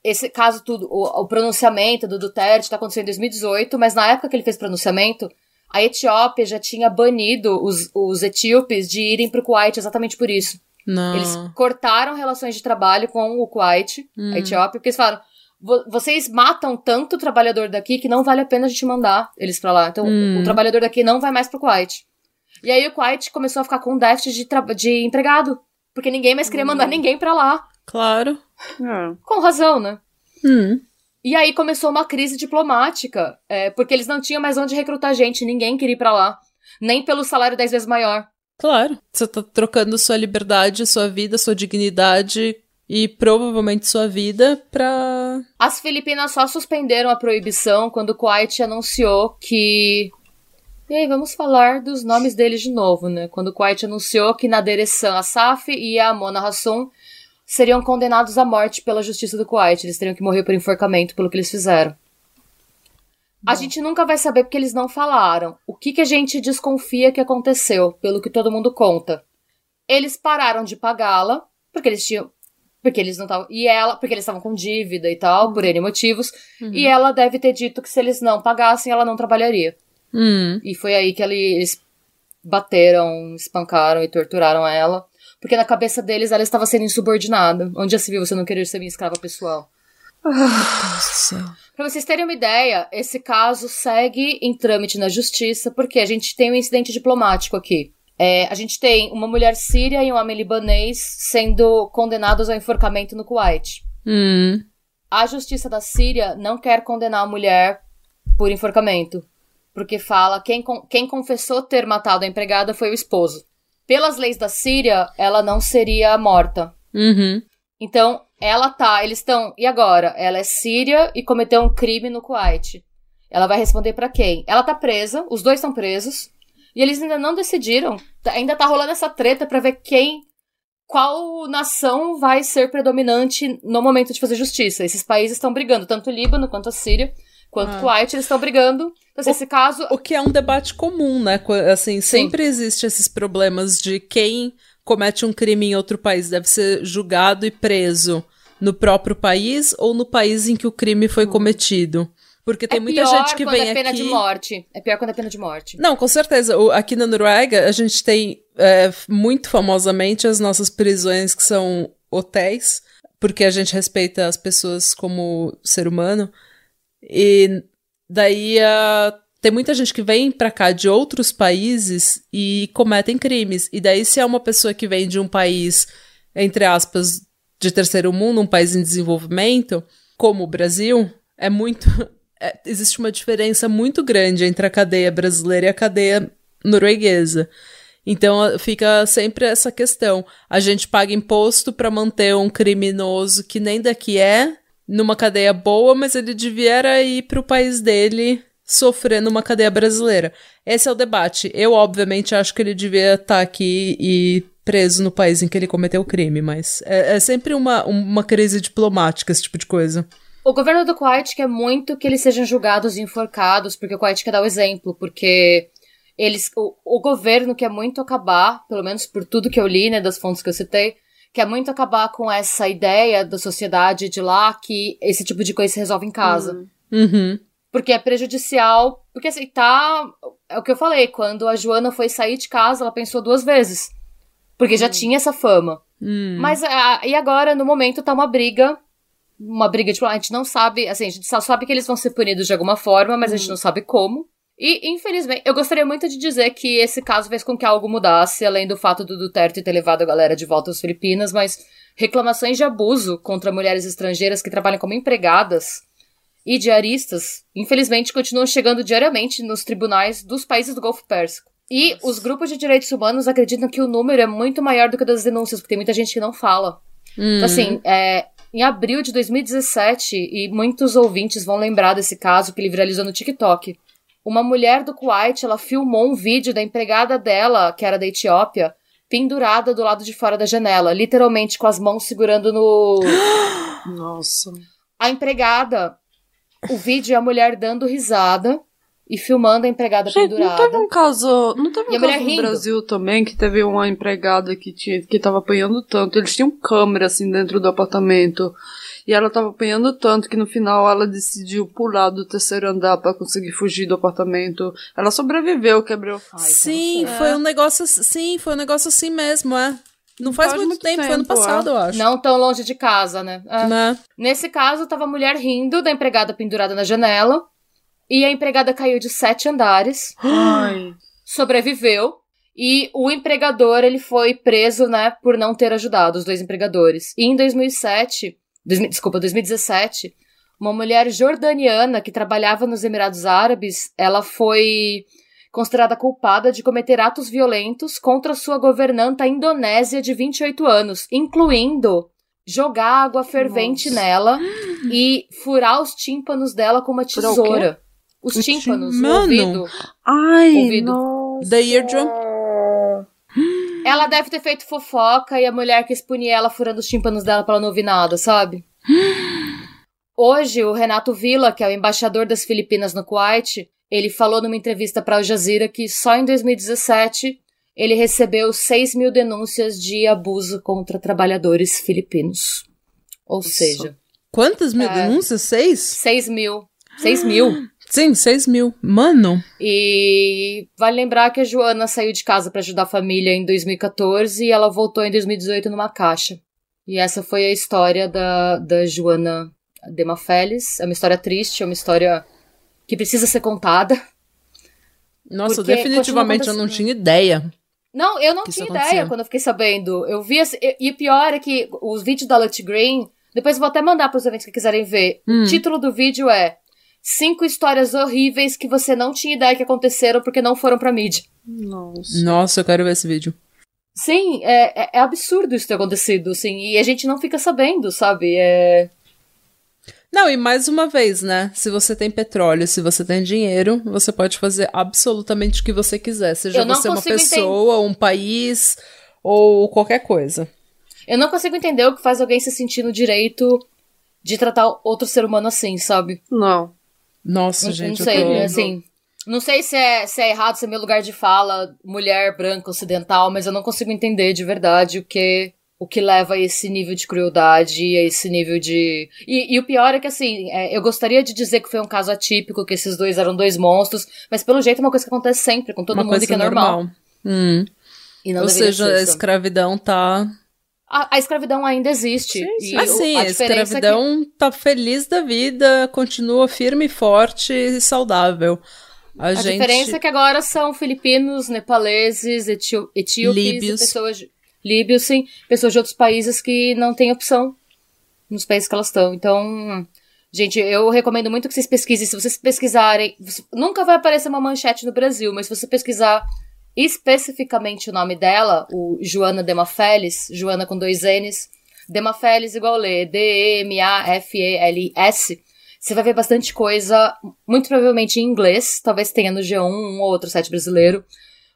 esse caso tudo, o, o pronunciamento do Duterte tá acontecendo em 2018, mas na época que ele fez pronunciamento, a Etiópia já tinha banido os, os etíopes de irem pro Kuwait exatamente por isso. Não. Eles cortaram relações de trabalho com o Kuwait, hum. a Etiópia, porque eles falaram: vocês matam tanto o trabalhador daqui que não vale a pena a gente mandar eles para lá. Então, hum. o trabalhador daqui não vai mais pro Kuwait. E aí o Kuwait começou a ficar com um déficit de, de empregado, porque ninguém mais queria mandar hum. ninguém para lá. Claro. É. Com razão, né? Hum. E aí começou uma crise diplomática, é, porque eles não tinham mais onde recrutar gente, ninguém queria ir pra lá. Nem pelo salário dez vezes maior. Claro. Você tá trocando sua liberdade, sua vida, sua dignidade e provavelmente sua vida pra. As Filipinas só suspenderam a proibição quando o Kuwait anunciou que. E aí, vamos falar dos nomes deles de novo, né? Quando o Kuwait anunciou que Nader Essan Asaf e a Mona Hassum seriam condenados à morte pela justiça do Kuwait. Eles teriam que morrer por enforcamento pelo que eles fizeram. A gente nunca vai saber porque eles não falaram. O que, que a gente desconfia que aconteceu, pelo que todo mundo conta? Eles pararam de pagá-la, porque eles tinham. Porque eles não estavam. E ela. Porque eles estavam com dívida e tal, por N motivos. Uhum. E ela deve ter dito que se eles não pagassem, ela não trabalharia. Uhum. E foi aí que eles bateram, espancaram e torturaram ela. Porque na cabeça deles ela estava sendo insubordinada. Onde já se viu você não querer ser minha escrava pessoal? Nossa. Pra vocês terem uma ideia, esse caso segue em trâmite na justiça, porque a gente tem um incidente diplomático aqui. É, a gente tem uma mulher síria e um homem libanês sendo condenados ao enforcamento no Kuwait. Hum. A justiça da Síria não quer condenar a mulher por enforcamento, porque fala quem, quem confessou ter matado a empregada foi o esposo. Pelas leis da Síria, ela não seria morta. Uhum. Então, ela tá, eles estão. E agora? Ela é síria e cometeu um crime no Kuwait. Ela vai responder para quem? Ela tá presa, os dois estão presos. E eles ainda não decidiram. Ainda tá rolando essa treta para ver quem. Qual nação vai ser predominante no momento de fazer justiça. Esses países estão brigando, tanto o Líbano quanto a Síria, quanto ah. o Kuwait, eles estão brigando. Então, assim, o, esse caso. O que é um debate comum, né? Assim, sempre Sim. existe esses problemas de quem comete um crime em outro país deve ser julgado e preso no próprio país ou no país em que o crime foi cometido. Porque tem é muita gente que vem aqui... é pena aqui... de morte. É pior quando é pena de morte. Não, com certeza. Aqui na Noruega, a gente tem é, muito famosamente as nossas prisões que são hotéis, porque a gente respeita as pessoas como ser humano. E daí a tem muita gente que vem para cá de outros países e cometem crimes. E daí, se é uma pessoa que vem de um país, entre aspas, de terceiro mundo, um país em desenvolvimento, como o Brasil, é muito. É, existe uma diferença muito grande entre a cadeia brasileira e a cadeia norueguesa. Então fica sempre essa questão. A gente paga imposto para manter um criminoso que nem daqui é, numa cadeia boa, mas ele devia ir para o país dele sofrer numa cadeia brasileira. Esse é o debate. Eu, obviamente, acho que ele devia estar tá aqui e preso no país em que ele cometeu o crime, mas é, é sempre uma, uma crise diplomática, esse tipo de coisa. O governo do Kuwait quer muito que eles sejam julgados e enforcados, porque o Kuwait quer dar o exemplo, porque eles, o, o governo quer muito acabar, pelo menos por tudo que eu li, né, das fontes que eu citei, quer muito acabar com essa ideia da sociedade de lá que esse tipo de coisa se resolve em casa. Uhum. Porque é prejudicial. Porque assim, tá. É o que eu falei, quando a Joana foi sair de casa, ela pensou duas vezes. Porque hum. já tinha essa fama. Hum. Mas a, e agora, no momento, tá uma briga. Uma briga, tipo, a gente não sabe. Assim, a gente só sabe que eles vão ser punidos de alguma forma, mas hum. a gente hum. não sabe como. E, infelizmente, eu gostaria muito de dizer que esse caso fez com que algo mudasse, além do fato do Duterte ter levado a galera de volta às Filipinas, mas reclamações de abuso contra mulheres estrangeiras que trabalham como empregadas e diaristas, infelizmente, continuam chegando diariamente nos tribunais dos países do Golfo Pérsico. E Nossa. os grupos de direitos humanos acreditam que o número é muito maior do que das denúncias, porque tem muita gente que não fala. Então, assim, é, em abril de 2017, e muitos ouvintes vão lembrar desse caso que ele viralizou no TikTok. Uma mulher do Kuwait, ela filmou um vídeo da empregada dela, que era da Etiópia, pendurada do lado de fora da janela, literalmente com as mãos segurando no. Nossa. A empregada, o vídeo é a mulher dando risada e filmando a empregada Gente, pendurada. Não teve um caso, não teve um caso no rindo. Brasil também que teve uma empregada que tinha que tava apanhando tanto. Eles tinham câmera assim dentro do apartamento. E ela tava apanhando tanto que no final ela decidiu pular do terceiro andar para conseguir fugir do apartamento. Ela sobreviveu, quebrou. Ai, sim, então, foi é. um negócio, sim, foi um negócio assim mesmo, é. Não faz, faz muito, muito, tempo, tempo, foi ano passado, é. eu acho. Não tão longe de casa, né? É. né? Nesse caso, tava a mulher rindo da empregada pendurada na janela. E a empregada caiu de sete andares. Ai. Sobreviveu. E o empregador, ele foi preso, né, por não ter ajudado os dois empregadores. E em 2007, dois, desculpa, 2017, uma mulher jordaniana que trabalhava nos Emirados Árabes, ela foi considerada culpada de cometer atos violentos contra sua governanta indonésia de 28 anos, incluindo jogar água fervente Nossa. nela e furar os tímpanos dela com uma tesoura. Os tímpanos, o ouvido. Ai, ouvido. Nossa. The eardrum. Ela deve ter feito fofoca e a mulher quis punir ela furando os tímpanos dela pra ela não ouvir nada, sabe? Hoje, o Renato Villa, que é o embaixador das Filipinas no Kuwait, ele falou numa entrevista para Al Jazeera que só em 2017 ele recebeu 6 mil denúncias de abuso contra trabalhadores filipinos. Ou Isso. seja. Quantas mil é, denúncias? Seis? 6 mil. 6 mil. Sim, 6 mil. Mano. E vale lembrar que a Joana saiu de casa para ajudar a família em 2014 e ela voltou em 2018 numa caixa. E essa foi a história da, da Joana Demafeles. É uma história triste, é uma história que precisa ser contada. Nossa, definitivamente eu não tinha ideia. Não, eu não tinha ideia quando eu fiquei sabendo. Eu vi. E o pior é que os vídeos da Lut Green. Depois eu vou até mandar para os eventos que quiserem ver. Hum. O título do vídeo é Cinco histórias horríveis que você não tinha ideia que aconteceram porque não foram pra mídia. Nossa. Nossa, eu quero ver esse vídeo. Sim, é, é, é absurdo isso ter acontecido, assim, e a gente não fica sabendo, sabe? É. Não, e mais uma vez, né? Se você tem petróleo, se você tem dinheiro, você pode fazer absolutamente o que você quiser. Seja você uma pessoa, entender. um país ou qualquer coisa. Eu não consigo entender o que faz alguém se sentir no direito de tratar outro ser humano assim, sabe? Não. Nossa, gente. Não sei, tô... assim. Não sei se é, se é errado, se é meu lugar de fala, mulher branca ocidental, mas eu não consigo entender de verdade o que o que leva a esse nível de crueldade, a esse nível de. E, e o pior é que, assim, é, eu gostaria de dizer que foi um caso atípico, que esses dois eram dois monstros, mas pelo jeito é uma coisa que acontece sempre, com todo uma mundo que é normal. normal. Hum. Ou seja, a escravidão tá. A, a, escravidão ainda existe. Sim, sim. Assim, a, a escravidão é que... tá feliz da vida, continua firme, forte e saudável. A, a gente... diferença é que agora são filipinos, nepaleses, etíopes, líbios. pessoas líbios, sim, pessoas de outros países que não têm opção nos países que elas estão. Então, gente, eu recomendo muito que vocês pesquisem. Se vocês pesquisarem, nunca vai aparecer uma manchete no Brasil, mas se você pesquisar especificamente o nome dela, o Joana Demafelis, Joana com dois N's, Demafelis igual lê, D-E-M-A-F-E-L-S, Você vai ver bastante coisa, muito provavelmente em inglês, talvez tenha no G1 um ou outro site brasileiro,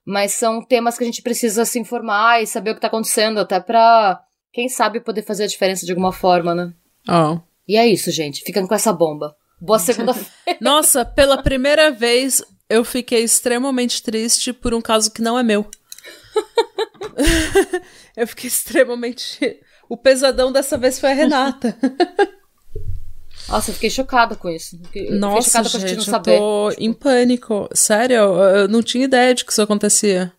mas são temas que a gente precisa se informar e saber o que tá acontecendo, até pra, quem sabe, poder fazer a diferença de alguma forma, né? Ó. E é isso, gente. Ficando com essa bomba. Boa segunda-feira. Nossa, pela primeira vez eu fiquei extremamente triste por um caso que não é meu. eu fiquei extremamente. O pesadão dessa vez foi a Renata. Nossa, eu fiquei chocada com isso. Nossa, chocada com a gente gente, eu saber. tô em pânico. Sério, eu, eu não tinha ideia de que isso acontecia.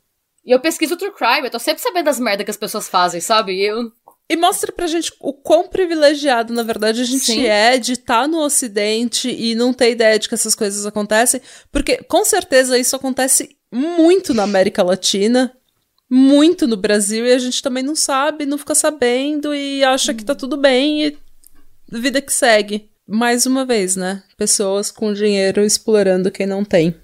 E eu pesquiso true crime, eu tô sempre sabendo das merdas que as pessoas fazem, sabe? E eu. E mostra pra gente o quão privilegiado, na verdade, a gente Sim. é de estar no Ocidente e não ter ideia de que essas coisas acontecem. Porque, com certeza, isso acontece muito na América Latina, muito no Brasil, e a gente também não sabe, não fica sabendo e acha que tá tudo bem e vida que segue. Mais uma vez, né? Pessoas com dinheiro explorando quem não tem.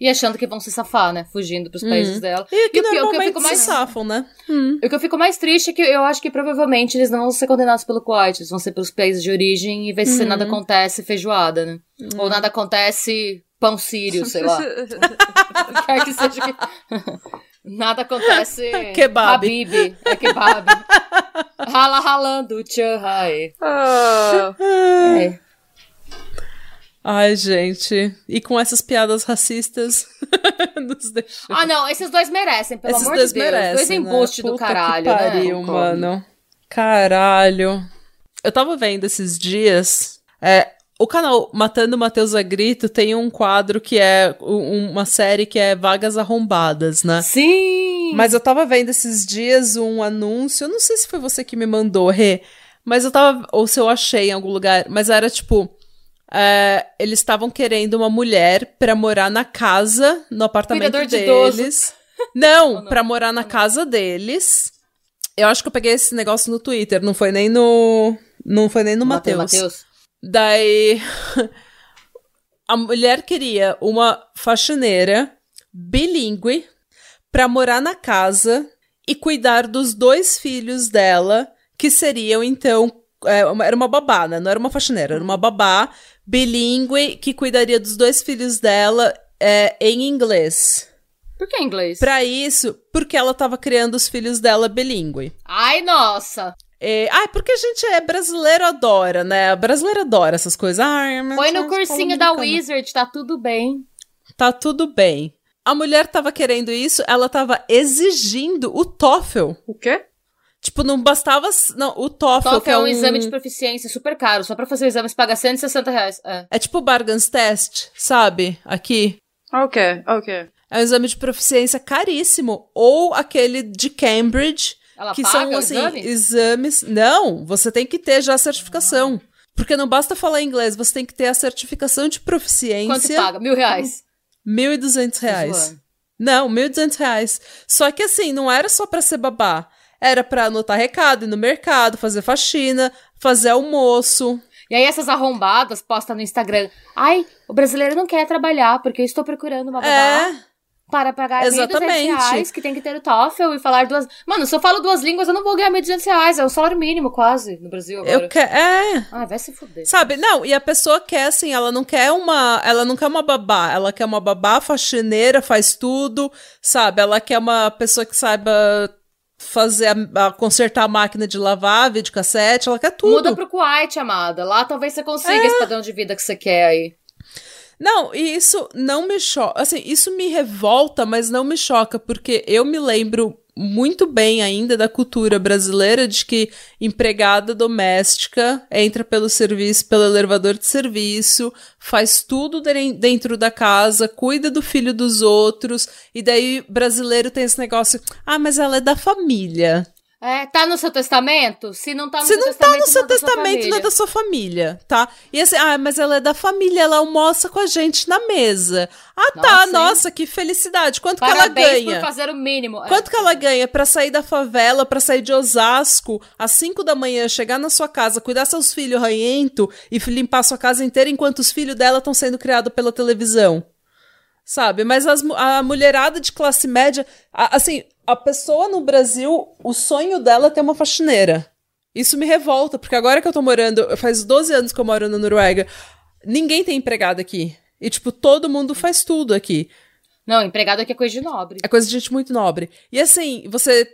E achando que vão se safar, né? Fugindo pros países dela. E aqui o pior- o que eu fico mais- se safam, né? Hum. O que eu fico mais triste é que eu acho que provavelmente eles não vão ser condenados pelo Kuwait, eles vão ser pelos países de origem e ver se nada acontece feijoada, né? Ou nada acontece pão sírio, sei lá. Quer que seja que... Nada acontece. Kebab. Habib. É kebab. Rala ralando, tchau, Ah, é. Ai, gente. E com essas piadas racistas, nos deixou. Ah, não, esses dois merecem, pelo Esses amor dois de Deus. merecem, dois né? embustes do Puta caralho, que pariu, né? mano. Caralho. Eu tava vendo esses dias. É, o canal Matando Matheus a Grito tem um quadro que é um- uma série que é Vagas Arrombadas, né? Sim! Mas eu tava vendo esses dias um anúncio, eu não sei se foi você que me mandou, Rê, mas eu tava, ou se eu achei em algum lugar, mas era tipo, é, eles estavam querendo uma mulher pra morar na casa, no apartamento Cuidador de idoso. deles. Não, não? pra morar na casa deles. Eu acho que eu peguei esse negócio no Twitter, não foi nem no, não foi nem no Matheus. Daí a mulher queria uma faxineira bilíngue pra morar na casa e cuidar dos dois filhos dela, que seriam então era uma babá, né? Não era uma faxineira, era uma babá bilíngue que cuidaria dos dois filhos dela é, em inglês. Por que inglês? Pra isso, porque ela tava criando os filhos dela bilíngue. Ai, nossa! É, ai, porque a gente é brasileiro, adora, né? Brasileiro adora essas coisas. Ai, Põe no cursinho da. Wizard, tá tudo bem. Tá tudo bem. A mulher tava querendo isso, ela tava exigindo o TOEFL. o quê? Tipo, não bastava. Não, o TOEFL, TOEFL que é um exame de proficiência super caro. Só pra fazer o exame você paga 160 reais. É. É tipo o Bargains Test, sabe? Aqui. Ok, ok. É um exame de proficiência caríssimo. Ou aquele de Cambridge, Ela que paga são, o assim, exame? exames. Não, você tem que ter já a certificação. Porque não basta falar inglês, você tem que ter a certificação de Quanto proficiência. paga? Mil reais. 1.200 reais. zoando. Não, 1.200 reais. Só que assim, não era só pra ser babá. Era pra anotar recado, ir no mercado, fazer faxina, fazer almoço. E aí essas arrombadas postam no Instagram. Ai, o brasileiro não quer trabalhar porque eu estou procurando uma babá É, para pagar R$ 1.200 exatamente. reais, que tem que ter o TOEFL e falar duas... Mano, se eu falo duas línguas, eu não vou ganhar 1.200 reais. É o salário mínimo quase no Brasil agora. eu quero. É. Ai, vai se fuder. Sabe? Não, e a pessoa quer assim, ela não quer uma, ela não quer uma babá, ela quer uma babá faxineira, faz tudo, sabe? Ela quer uma pessoa que saiba fazer a, a- consertar a máquina de lavar, videocassete, ela quer tudo. Muda pro Kuwait, amada. Lá talvez você consiga esse padrão de vida que você quer aí. Não, e isso não me choca. Assim, isso me revolta, mas não me choca, porque eu me lembro muito bem ainda da cultura brasileira de que empregada doméstica entra pelo serviço, pelo elevador de serviço, faz tudo de- dentro da casa, cuida do filho dos outros, e daí brasileiro tem esse negócio, ah, mas ela é da família. É, tá no seu testamento? Se não tá no Se seu não testamento, tá no seu não é testamento, não é da sua família, tá? E assim, ah, mas ela é da família, ela almoça com a gente na mesa. Ah, tá, Nossa, hein? nossa, que felicidade. Quanto que ela Parabéns ganha? por fazer o mínimo. É. Quanto que ela ganha pra sair da favela, pra sair de Osasco, às 5 da manhã, chegar na sua casa, cuidar seus filhos ranhento e limpar sua casa inteira enquanto os filhos dela estão sendo criados pela televisão? Sabe? Mas as a mulherada de classe média, a- assim, a pessoa no Brasil, o sonho dela é ter uma faxineira. Isso me revolta, porque agora que eu tô morando, faz 12 anos que eu moro na Noruega, ninguém tem empregado aqui. E, tipo, todo mundo faz tudo aqui. Não, empregado aqui é coisa de nobre. É coisa de gente muito nobre. E assim, você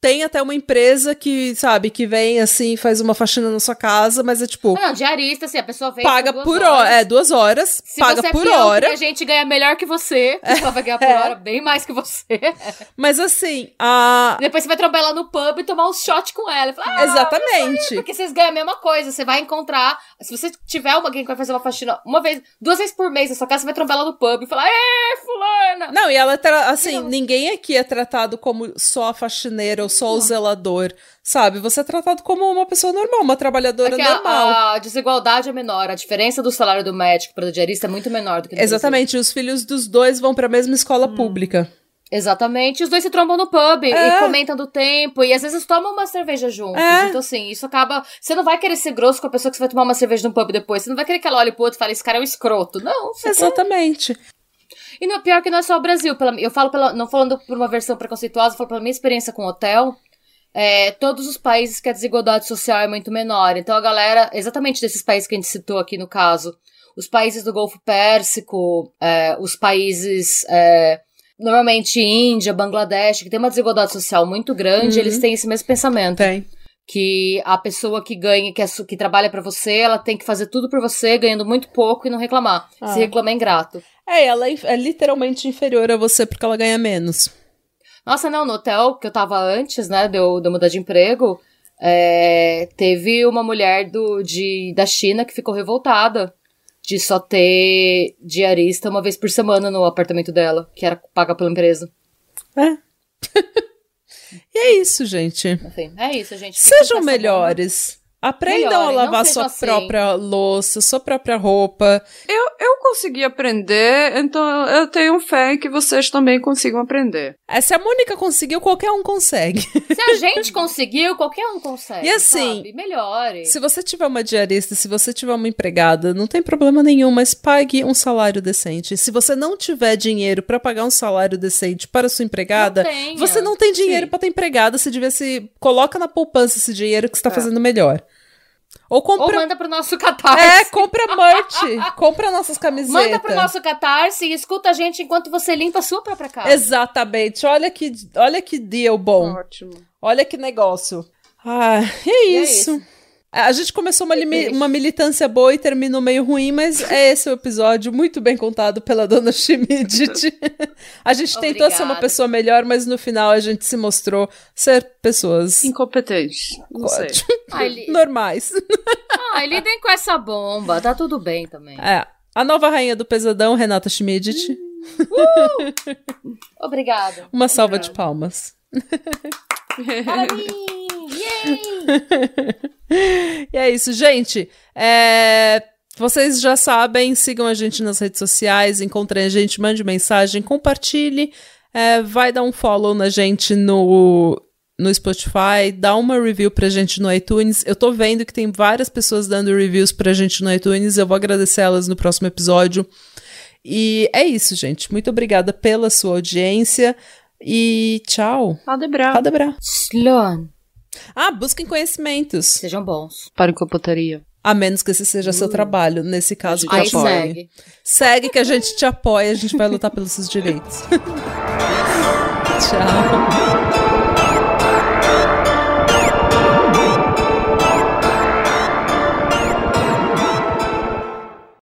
tem até uma empresa que, sabe, que vem assim, faz uma faxina na sua casa, mas é tipo. Não, diarista, assim, a pessoa vem. Paga por hora. É, duas horas. Se paga você é por hora. A gente ganha melhor que você. É, ela vai ganhar por é. hora bem mais que você. Mas assim, a. Depois você vai trombar ela no pub e tomar um shot com ela. Falar, ah, Exatamente. Porque vocês ganham a mesma coisa. Você vai encontrar. Se você tiver alguém que vai fazer uma faxina uma vez, duas vezes por mês na sua casa, você vai trombar ela no pub e falar, ê, fulana! Não, e ela é assim, ninguém aqui é tratado como só a faxineira ou só o zelador, sabe? Você é tratado como uma pessoa normal, uma trabalhadora a- normal. a, desigualdade é menor. A diferença do salário do médico para do diarista é muito menor do que Brasil. Exatamente, os filhos dos dois vão pra mesma escola pública. Exatamente. Os dois se trombam no pub É. e comentam do tempo. E às vezes tomam uma cerveja juntos. É. Então, assim, isso acaba. Você não vai querer ser grosso com a pessoa que você vai tomar uma cerveja no pub depois. Você não vai querer que ela olhe pro outro e fale, esse cara é um escroto. Não, você quer- Exatamente. E não, pior que não é só o Brasil. Pela, eu falo pela, não falando por uma versão preconceituosa, eu falo pela minha experiência com hotel. É, todos os países que a desigualdade social é muito menor. Então a galera, exatamente desses países que a gente citou aqui no caso, os países do Golfo Pérsico, é, os países, é, normalmente Índia, Bangladesh, que tem uma desigualdade social muito grande, Uhum. eles têm esse mesmo pensamento. Tem. Que a pessoa que ganha, que, é que trabalha pra você, ela tem que fazer tudo por você, ganhando muito pouco e não reclamar. Ah. Se reclamar é ingrato. É, ela é é literalmente inferior a você porque ela ganha menos. Nossa, não, no hotel que eu tava antes, né, de eu, de eu mudar de emprego, é, teve uma mulher do, de, da China que ficou revoltada de só ter diarista uma vez por semana no apartamento dela, que era paga pela empresa. É. e é isso, gente. Enfim, é isso, gente. Fiquem Sejam melhores. Aprendam Melhorem, a lavar sua assim. própria louça, sua própria roupa. Eu, eu consegui aprender, então eu tenho fé em que vocês também consigam aprender. É, se a Mônica conseguiu, qualquer um consegue. Se a gente conseguiu, qualquer um consegue. E assim, sabe? melhore. Se você tiver uma diarista, se você tiver uma empregada, não tem problema nenhum, mas pague um salário decente. Se você não tiver dinheiro pra pagar um salário decente para sua empregada, Não você não tem dinheiro pra ter empregada, você devia se coloca na poupança esse dinheiro que você tá É. fazendo melhor. Ou Ou compra manda pro nosso catarse. É, compra merch, compra nossas camisetas. Manda pro nosso catarse e escuta a gente enquanto você limpa a sua própria casa. Exatamente. Olha que, olha que deal bom. Ótimo. Olha que negócio. Ah, é E é isso. A gente começou uma, uma militância boa e terminou meio ruim, mas é esse o episódio, muito bem contado pela dona Schmidt. a gente tentou ser uma Obrigada. pessoa melhor, mas no final a gente se mostrou ser pessoas Incompetentes. Não sei. Ai, li... normais. Ai, lidem com essa bomba. Tá tudo bem também. É. A nova rainha do pesadão, Renata Schmidt. Obrigada. Uma salva de palmas. Parabéns! Yay! E é isso, gente. É, Vocês já sabem, sigam a gente nas redes sociais, encontrem a gente, mande mensagem, compartilhe, é, vai dar um follow na gente no, no Spotify, dá uma review pra gente no iTunes. Eu tô vendo que tem várias pessoas dando reviews pra gente no iTunes, eu vou agradecer elas no próximo episódio. E é isso, gente. Muito obrigada pela sua audiência e tchau. Adebra. Radebra. Sloan. Ah, busquem conhecimentos. Sejam bons. Para com a putaria. A menos que esse seja seu trabalho. Nesse caso, te Aí apoie. segue. Segue que a gente te apoia, a gente vai lutar pelos seus direitos. Tchau.